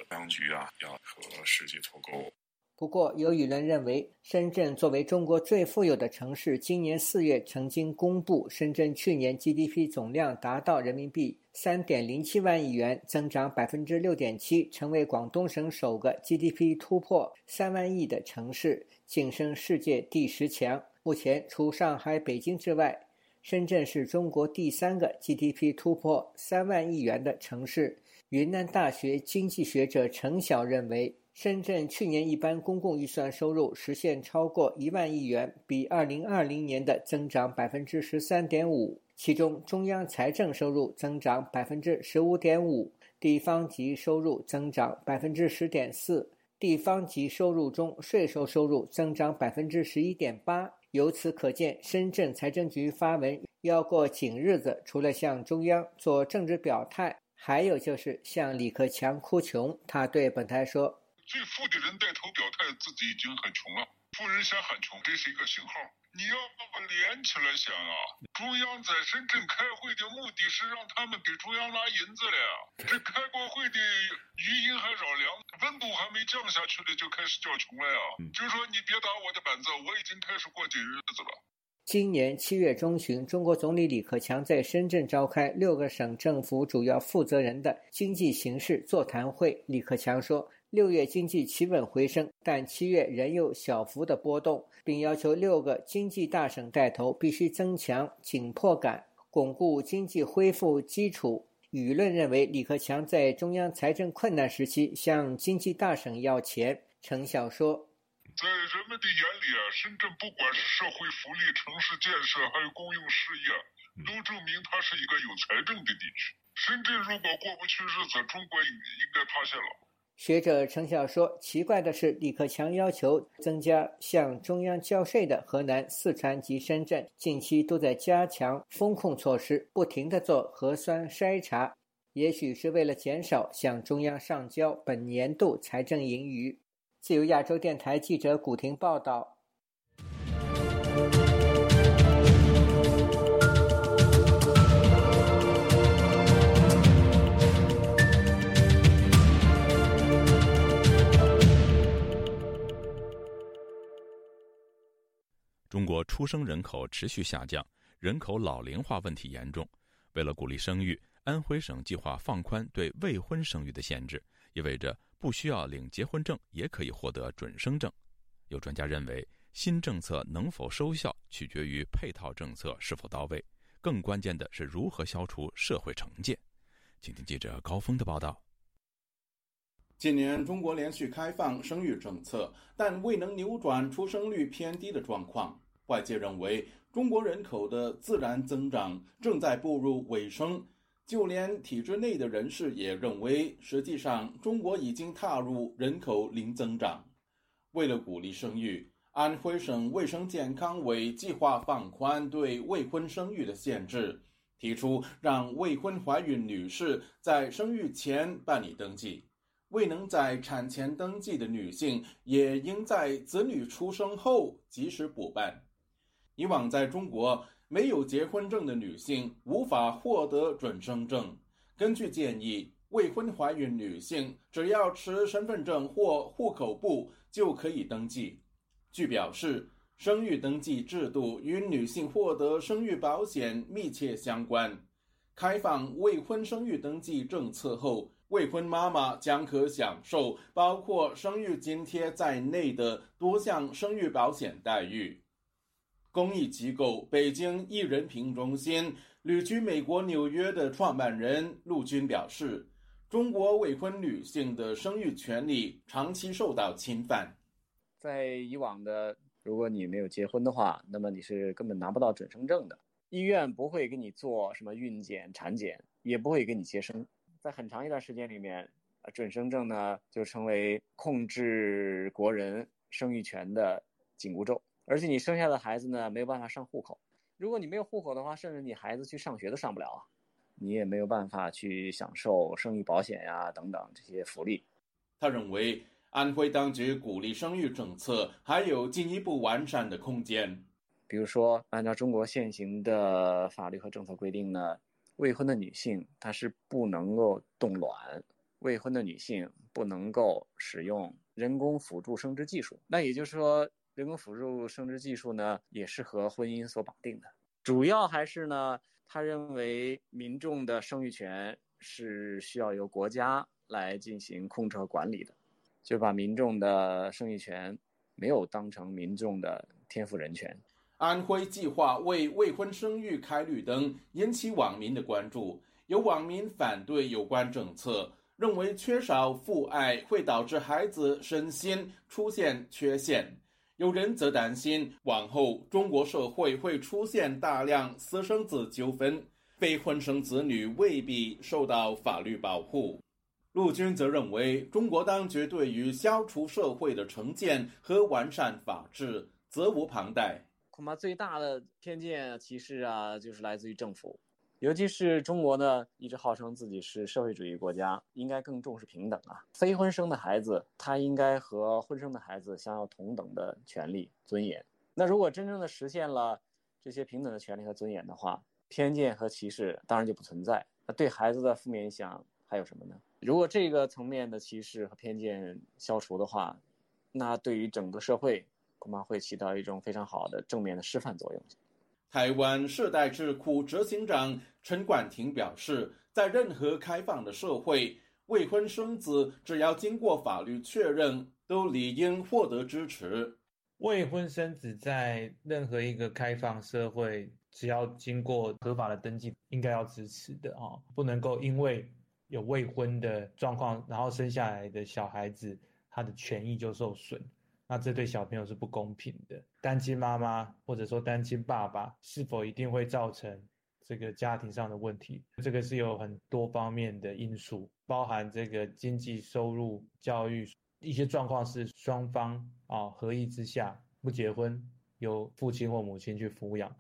当局啊要和世界脱钩。”不过，有舆论认为，深圳作为中国最富有的城市，今年四月曾经公布，深圳去年 GDP 总量达到人民币三点零七万亿元，增长百分之六点七，成为广东省首个 GDP 突破三万亿的城市，晋升世界第十强。目前，除上海、北京之外，深圳是中国第三个 GDP 突破三万亿元的城市。云南大学经济学者陈晓认为。深圳去年一般公共预算收入实现超过一万亿元，比二零二零年的增长百分之十三点五。其中，中央财政收入增长百分之十五点五，地方级收入增长百分之十点四。地方级收入中，税收收入增长百分之十一点八。由此可见，深圳财政局发文要过紧日子，除了向中央做政治表态，还有就是向李克强哭穷。他对本台说。最富的人带头表态，自己已经很穷了。富人先喊穷，这是一个信号。你要连起来想啊！中央在深圳开会的目的是让他们给中央拿银子了呀。这开过会的余音还绕梁，温度还没降下去呢，就开始叫穷了呀。就说你别打我的板子，我已经开始过紧日子了。今年七月中旬，中国总理李克强在深圳召开六个省政府主要负责人的经济形势座谈会。李克强说。六月经济企稳回升，但七月仍有小幅的波动，并要求六个经济大省带头必须增强紧迫感，巩固经济恢复基础。舆论认为，李克强在中央财政困难时期向经济大省要钱。陈晓说：“在人们的眼里啊，深圳不管是社会福利、城市建设，还有公用事业，都证明它是一个有财政的地区。深圳如果过不去日子，中国应应该塌陷了。”学者陈晓说：“奇怪的是，李克强要求增加向中央交税的河南、四川及深圳，近期都在加强风控措施，不停地做核酸筛查，也许是为了减少向中央上交本年度财政盈余。”自由亚洲电台记者古婷报道。国出生人口持续下降，人口老龄化问题严重。为了鼓励生育，安徽省计划放宽对未婚生育的限制，意味着不需要领结婚证也可以获得准生证。有专家认为，新政策能否收效，取决于配套政策是否到位，更关键的是如何消除社会成见。请听记者高峰的报道。今年中国连续开放生育政策，但未能扭转出生率偏低的状况。外界认为，中国人口的自然增长正在步入尾声，就连体制内的人士也认为，实际上中国已经踏入人口零增长。为了鼓励生育，安徽省卫生健康委计划放宽对未婚生育的限制，提出让未婚怀孕女士在生育前办理登记，未能在产前登记的女性也应在子女出生后及时补办。以往在中国。没有结婚证的女性无法获得准生证。根据建议，未婚怀孕女性只要持身份证或户口簿就可以登记。据表示，生育登记制度与女性获得生育保险密切相关。开放未婚生育登记政策后，未婚妈妈将可享受包括生育津贴在内的多项生育保险待遇。公益机构北京一人评中心旅居美国纽约的创办人陆军表示：“中国未婚女性的生育权利长期受到侵犯。在以往的，如果你没有结婚的话，那么你是根本拿不到准生证的。医院不会给你做什么孕检、产检，也不会给你接生。在很长一段时间里面，准生证呢就成为控制国人生育权的紧箍咒。”而且你生下的孩子呢，没有办法上户口。如果你没有户口的话，甚至你孩子去上学都上不了啊，你也没有办法去享受生育保险呀等等这些福利。他认为，安徽当局鼓励生育政策还有进一步完善的空间。比如说，按照中国现行的法律和政策规定呢，未婚的女性她是不能够冻卵，未婚的女性不能够使用人工辅助生殖技术。那也就是说。人工辅助生殖技术呢，也是和婚姻所绑定的。主要还是呢，他认为民众的生育权是需要由国家来进行控制和管理的，就把民众的生育权没有当成民众的天赋人权。安徽计划为未婚生育开绿灯，引起网民的关注。有网民反对有关政策，认为缺少父爱会导致孩子身心出现缺陷。有人则担心，往后中国社会会出现大量私生子纠纷，非婚生子女未必受到法律保护。陆军则认为，中国当局对于消除社会的成见和完善法治责无旁贷。恐怕最大的偏见歧视啊，就是来自于政府。尤其是中国呢，一直号称自己是社会主义国家，应该更重视平等啊。非婚生的孩子，他应该和婚生的孩子享有同等的权利、尊严。那如果真正的实现了这些平等的权利和尊严的话，偏见和歧视当然就不存在。那对孩子的负面影响还有什么呢？如果这个层面的歧视和偏见消除的话，那对于整个社会恐怕会起到一种非常好的正面的示范作用。台湾世代智库执行长陈冠廷表示，在任何开放的社会，未婚生子只要经过法律确认，都理应获得支持。未婚生子在任何一个开放社会，只要经过合法的登记，应该要支持的啊，不能够因为有未婚的状况，然后生下来的小孩子他的权益就受损。那这对小朋友是不公平的。单亲妈妈或者说单亲爸爸，是否一定会造成这个家庭上的问题？这个是有很多方面的因素，包含这个经济收入、教育一些状况是双方啊合意之下不结婚，由父亲或母亲去抚养。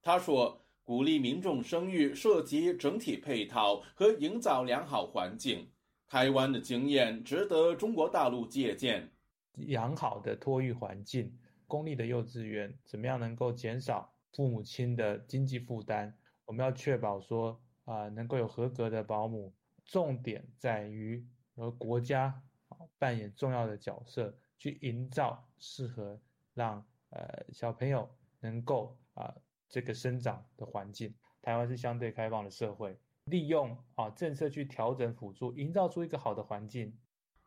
他说，鼓励民众生育涉及整体配套和营造良好环境。台湾的经验值得中国大陆借鉴。良好的托育环境，公立的幼稚园怎么样能够减少父母亲的经济负担？我们要确保说啊，能够有合格的保姆。重点在于和国家扮演重要的角色，去营造适合让呃小朋友能够啊这个生长的环境。台湾是相对开放的社会，利用啊政策去调整辅助，营造出一个好的环境。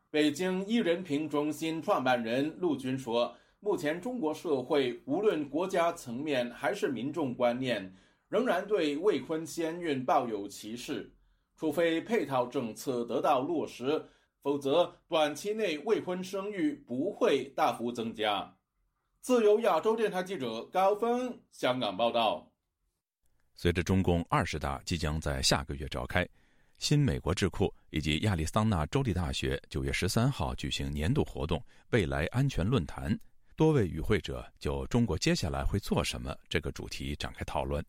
北京一人评中心创办人陆军说：“目前中国社会，无论国家层面还是民众观念，仍然对未婚先孕抱有歧视。除非配套政策得到落实，否则短期内未婚生育不会大幅增加。”自由亚洲电台记者高峰香港报道。随着中共二十大即将在下个月召开，新美国智库以及亚利桑那州立大学九月十三号举行年度活动“未来安全论坛”，多位与会者就中国接下来会做什么这个主题展开讨论。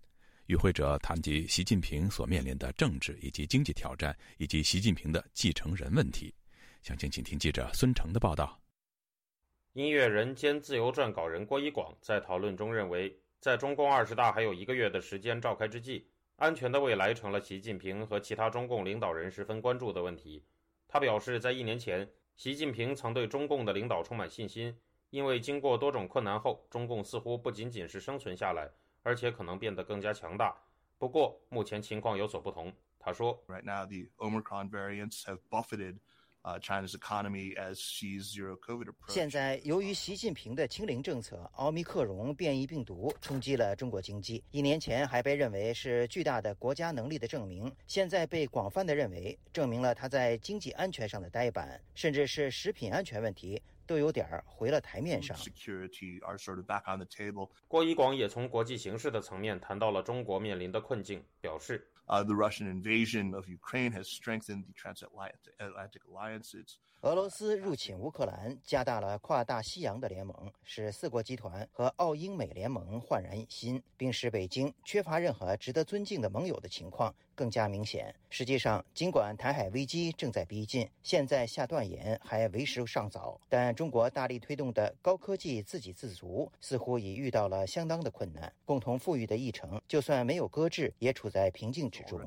与会者谈及习近平所面临的政治以及经济挑战，以及习近平的继承人问题。详情，请听记者孙成的报道。音乐人兼自由撰稿人郭一广在讨论中认为。在中共二十大还有一个月的时间召开之际，安全的未来成了习近平和其他中共领导人十分关注的问题。他表示，在一年前，习近平曾对中共的领导充满信心，因为经过多种困难后，中共似乎不仅仅是生存下来，而且可能变得更加强大。不过，目前情况有所不同。他说：“Right now, the Omicron variants have buffeted.” China's economy as she's zero COVID approach. 现在，由于习近平的清零政策，奥密克戎变异病毒冲击了中国经济。一年前还被认为是巨大的国家能力的证明，现在被广泛的认为证明了他在经济安全上的呆板，甚至是食品安全问题都有点回了台面上。郭一广也从国际形势的层面谈到了中国面临的困境，表示。Uh, the Russian invasion of Ukraine has strengthened the transatlantic alliances. 俄罗斯入侵乌克兰，加大了跨大西洋的联盟，使四国集团和澳英美联盟焕然一新，并使北京缺乏任何值得尊敬的盟友的情况更加明显。实际上，尽管台海危机正在逼近，现在下断言还为时尚早，但中国大力推动的高科技自给自足似乎已遇到了相当的困难。共同富裕的议程，就算没有搁置，也处在瓶颈之中。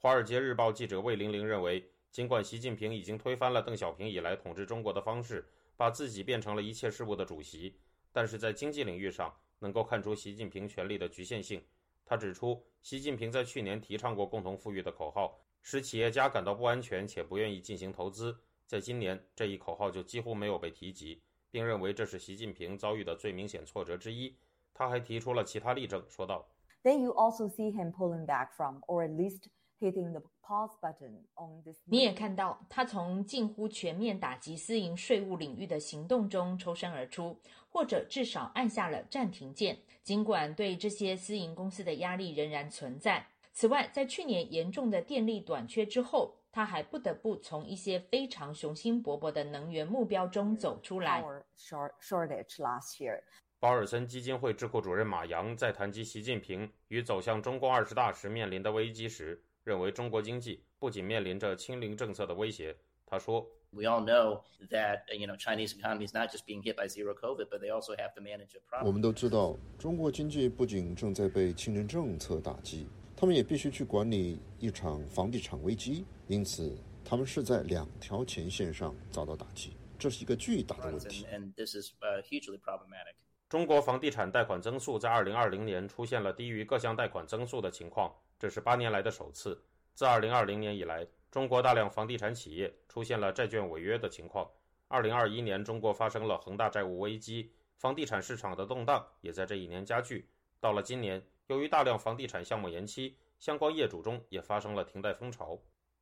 华尔街日报记者魏玲玲认为。尽管习近平已经推翻了邓小平以来统治中国的方式，把自己变成了一切事务的主席，但是在经济领域上能够看出习近平权力的局限性。他指出，习近平在去年提倡过“共同富裕”的口号，使企业家感到不安全且不愿意进行投资。在今年，这一口号就几乎没有被提及，并认为这是习近平遭遇的最明显挫折之一。他还提出了其他例证，说道：“Then you also see him pulling back from, or at least.” Hitting the pause button on this 你也看到他从近乎全面打击私营税务领域的行动中抽身而出，或者至少按下了暂停键。尽管对这些私营公司的压力仍然存在。此外，在去年严重的电力短缺之后，他还不得不从一些非常雄心勃勃的能源目标中走出来。Shortage last year. 保尔森基金会智库主任马扬在谈及习近平与走向中共二十大时面临的危机时。认为中国经济不仅面临着清零政策的威胁。他说：“We all know that you know Chinese economy is not just being hit by zero COVID, but they also have to manage a problem.” 我们都知道，中国经济不仅正在被清零政策打击，他们也必须去管理一场房地产危机。因此，他们是在两条前线上遭到打击，这是一个巨大的问题。And this is hugely problematic. 中国房地产贷款增速在2020年出现了低于各项贷款增速的情况。这是八年来的首次。自2020年以来，中国大量房地产企业出现了债券违约的情况。2021年，中国发生了恒大债务危机，房地产市场的动荡也在这一年加剧。到了今年，由于大量房地产项目延期，相关业主中也发生了停贷风潮。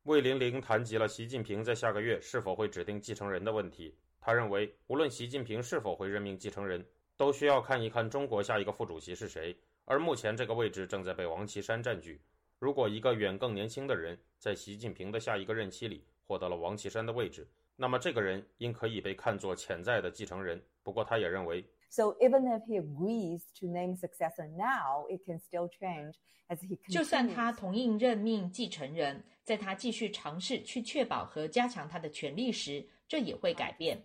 魏玲玲谈及了习近平在下个月是否会指定继承人的问题。他认为，无论习近平是否会任命继承人，都需要看一看中国下一个副主席是谁。而目前这个位置正在被王岐山占据。如果一个远更年轻的人在习近平的下一个任期里获得了王岐山的位置，那么这个人应可以被看作潜在的继承人。不过，他也认为，So even if he agrees to name successor now, it can still change as he. 就算他同意任命继承人，在他继续尝试去确保和加强他的权利时，这也会改变。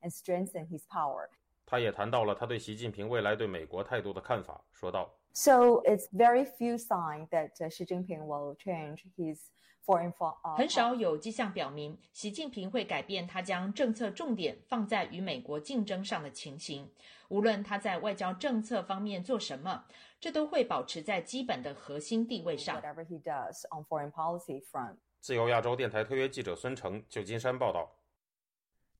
And strengthen his power. 他也谈到了他对习近平未来对美国态度的看法，说道。So it's very few signs that Xi Jinping will change his foreign. f o r 很少有迹象表明习近平会改变他将政策重点放在与美国竞争上的情形。无论他在外交政策方面做什么，这都会保持在基本的核心地位上。Whatever he does on foreign policy front. 自由亚洲电台特约记者孙成，旧金山报道。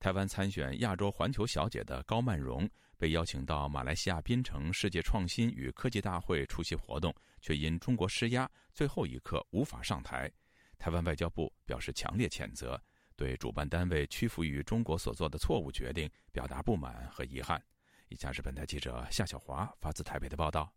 台湾参选亚洲环球小姐的高曼荣。被邀请到马来西亚槟城世界创新与科技大会出席活动，却因中国施压，最后一刻无法上台。台湾外交部表示强烈谴责，对主办单位屈服于中国所做的错误决定表达不满和遗憾。以下是本台记者夏小华发自台北的报道。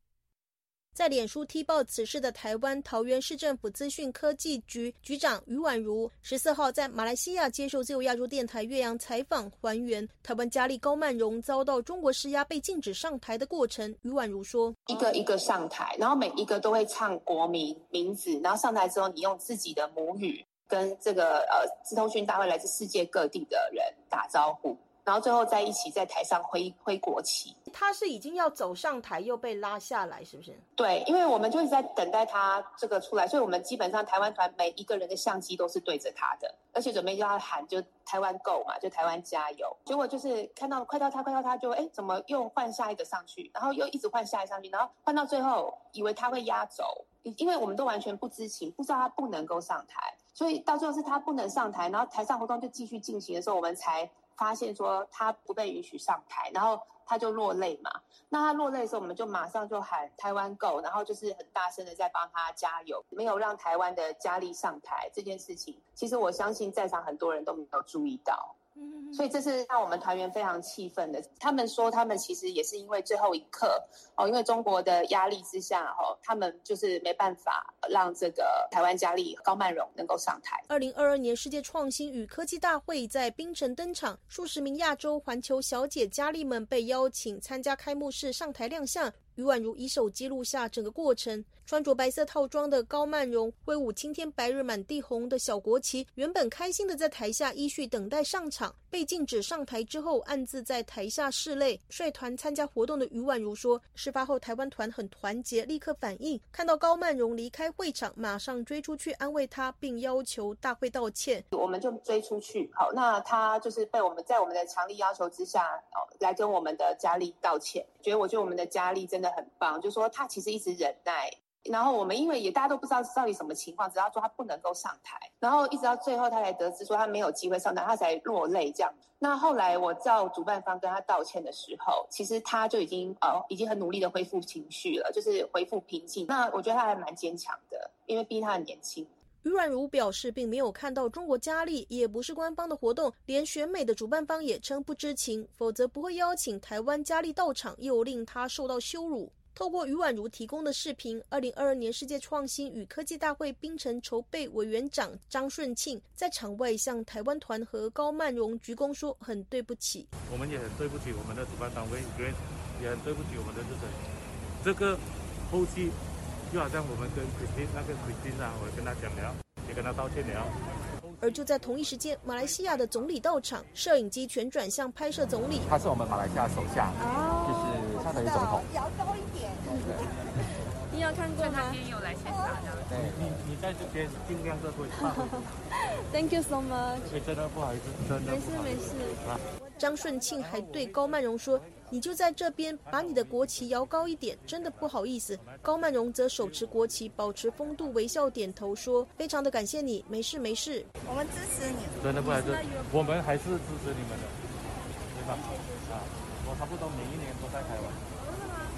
在脸书踢爆此事的台湾桃园市政府资讯科技局局长于婉如，十四号在马来西亚接受自由亚洲电台岳阳采访，还原台湾佳丽高曼荣遭到中国施压被禁止上台的过程。于婉如说：“一个一个上台，然后每一个都会唱国民名字，然后上台之后，你用自己的母语跟这个呃资通讯大会来自世界各地的人打招呼。”然后最后在一起在台上挥挥国旗，他是已经要走上台又被拉下来，是不是？对，因为我们就一直在等待他这个出来，所以我们基本上台湾团每一个人的相机都是对着他的，而且准备就要喊就台湾 Go 嘛，就台湾加油。结果就是看到快到他快到他就哎怎么又换下一个上去，然后又一直换下一上去，然后换到最后以为他会压轴，因为我们都完全不知情，不知道他不能够上台，所以到最后是他不能上台，然后台上活动就继续进行的时候，我们才。发现说他不被允许上台，然后他就落泪嘛。那他落泪的时候，我们就马上就喊台湾 Go，然后就是很大声的在帮他加油。没有让台湾的佳丽上台这件事情，其实我相信在场很多人都没有注意到。所以这是让我们团员非常气愤的。他们说，他们其实也是因为最后一刻哦，因为中国的压力之下哦，他们就是没办法让这个台湾佳丽高曼荣能够上台。二零二二年世界创新与科技大会在槟城登场，数十名亚洲环球小姐佳丽们被邀请参加开幕式上台亮相。于婉如以手记录下整个过程，穿着白色套装的高曼荣挥舞青天白日满地红的小国旗，原本开心的在台下依序等待上场，被禁止上台之后，暗自在台下拭泪。率团参加活动的于婉如说，事发后台湾团很团结，立刻反应，看到高曼荣离开会场，马上追出去安慰他，并要求大会道歉。我们就追出去，好，那他就是被我们在我们的强力要求之下，哦，来跟我们的佳丽道歉。觉得我觉得我们的佳丽真的。很棒，就说他其实一直忍耐，然后我们因为也大家都不知道到底什么情况，只要说他不能够上台，然后一直到最后他才得知说他没有机会上台，他才落泪这样。那后来我叫主办方跟他道歉的时候，其实他就已经哦已经很努力的恢复情绪了，就是恢复平静。那我觉得他还蛮坚强的，因为毕竟他很年轻。于软如表示，并没有看到中国佳丽，也不是官方的活动，连选美的主办方也称不知情，否则不会邀请台湾佳丽到场，又令他受到羞辱。透过于婉如提供的视频，二零二二年世界创新与科技大会槟城筹备委员长张顺庆在场外向台湾团和高曼荣鞠躬说：“很对不起，我们也很对不起我们的主办单位，也也很对不起我们的日本。这个后期。”就好像我们跟 Christine 那个 Christine 啊，我跟他讲了，也跟他道歉了。而就在同一时间，马来西亚的总理到场，摄影机全转向拍摄总理。他是我们马来西亚首相，就是相当于总统。你有看过吗？今天有来现场的。对，你你在这边尽量的会。Thank you so much。真的不好意思，真的。没事没事。张顺庆还对高曼荣说。你就在这边把你的国旗摇高一点，真的不好意思。高曼荣则手持国旗，保持风度，微笑点头说：“非常的感谢你，没事没事。”我们支持你，真的不好意思，我们还是支持你们的，对吧？啊，我差不多每一年都在台湾，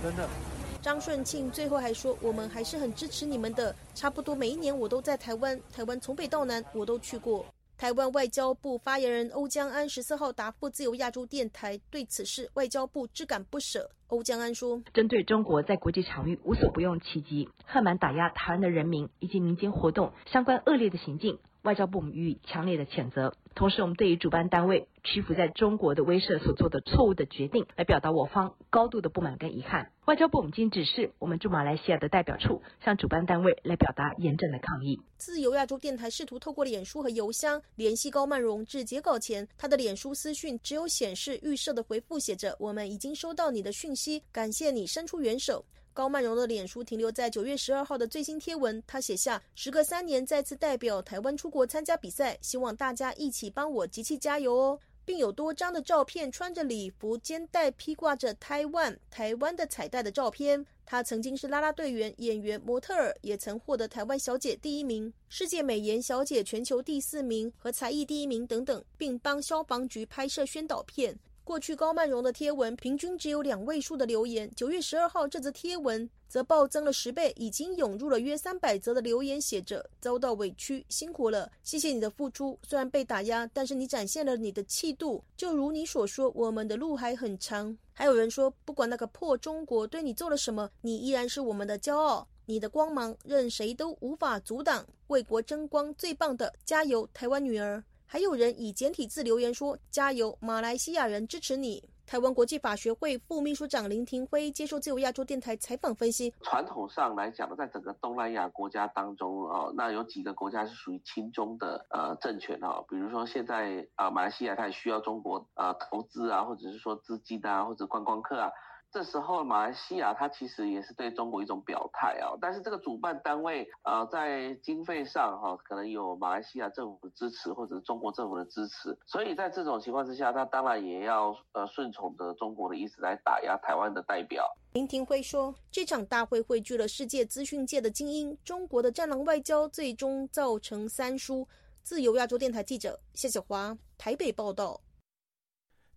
真的吗真的。张顺庆最后还说：“我们还是很支持你们的，差不多每一年我都在台湾，台湾从北到南我都去过。”台湾外交部发言人欧江安十四号答复自由亚洲电台，对此事外交部只感不舍。欧江安说：“针对中国在国际场域无所不用其极、横蛮打压台湾的人民以及民间活动相关恶劣的行径，外交部予以强烈的谴责。同时，我们对于主办单位屈服在中国的威慑所做的错误的决定，来表达我方高度的不满跟遗憾。”外交部已经指示我们驻马来西亚的代表处向主办单位来表达严正的抗议。自由亚洲电台试图透过脸书和邮箱联系高曼荣，至截稿前，他的脸书私讯只有显示预设的回复，写着“我们已经收到你的讯息，感谢你伸出援手”。高曼荣的脸书停留在九月十二号的最新贴文，他写下：“时隔三年再次代表台湾出国参加比赛，希望大家一起帮我集气加油哦。”并有多张的照片，穿着礼服、肩带披挂着台湾台湾的彩带的照片。他曾经是啦啦队员、演员、模特儿，也曾获得台湾小姐第一名、世界美颜小姐全球第四名和才艺第一名等等，并帮消防局拍摄宣导片。过去高曼荣的贴文平均只有两位数的留言，九月十二号这则贴文则暴增了十倍，已经涌入了约三百则的留言，写着遭到委屈，辛苦了，谢谢你的付出。虽然被打压，但是你展现了你的气度。就如你所说，我们的路还很长。还有人说，不管那个破中国对你做了什么，你依然是我们的骄傲，你的光芒任谁都无法阻挡，为国争光，最棒的，加油，台湾女儿。还有人以简体字留言说：“加油，马来西亚人支持你。”台湾国际法学会副秘书长林廷辉接受自由亚洲电台采访分析：传统上来讲，在整个东南亚国家当中，哦，那有几个国家是属于亲中的呃政权哦，比如说现在啊，马来西亚它也需要中国啊投资啊，或者是说资金啊，或者观光客啊。这时候，马来西亚它其实也是对中国一种表态啊，但是这个主办单位啊，在经费上哈，可能有马来西亚政府的支持或者中国政府的支持，所以在这种情况之下，他当然也要呃顺从着中国的意思来打压台湾的代表。林廷辉说，这场大会汇聚了世界资讯界的精英，中国的战狼外交最终造成三输。自由亚洲电台记者谢小华台北报道。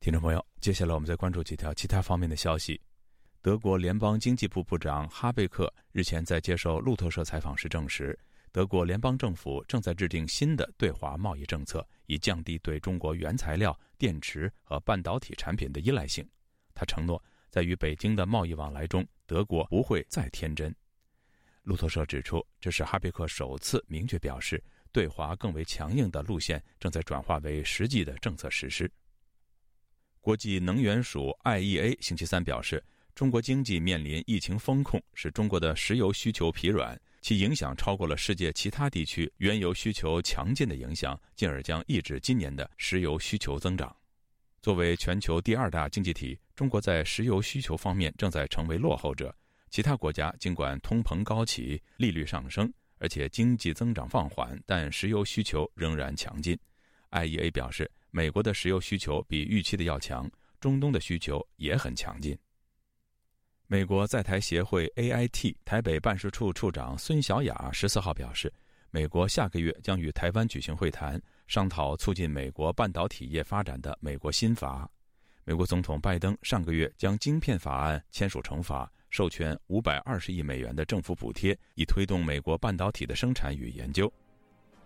听众朋友，接下来我们再关注几条其他方面的消息。德国联邦经济部部长哈贝克日前在接受路透社采访时证实，德国联邦政府正在制定新的对华贸易政策，以降低对中国原材料、电池和半导体产品的依赖性。他承诺，在与北京的贸易往来中，德国不会再天真。路透社指出，这是哈贝克首次明确表示，对华更为强硬的路线正在转化为实际的政策实施。国际能源署 IEA 星期三表示，中国经济面临疫情风控，使中国的石油需求疲软，其影响超过了世界其他地区原油需求强劲的影响，进而将抑制今年的石油需求增长。作为全球第二大经济体，中国在石油需求方面正在成为落后者。其他国家尽管通膨高企、利率上升，而且经济增长放缓，但石油需求仍然强劲。IEA 表示。美国的石油需求比预期的要强，中东的需求也很强劲。美国在台协会 AIT 台北办事处处长孙小雅十四号表示，美国下个月将与台湾举行会谈，商讨促进美国半导体业发展的美国新法。美国总统拜登上个月将晶片法案签署成法，授权五百二十亿美元的政府补贴，以推动美国半导体的生产与研究。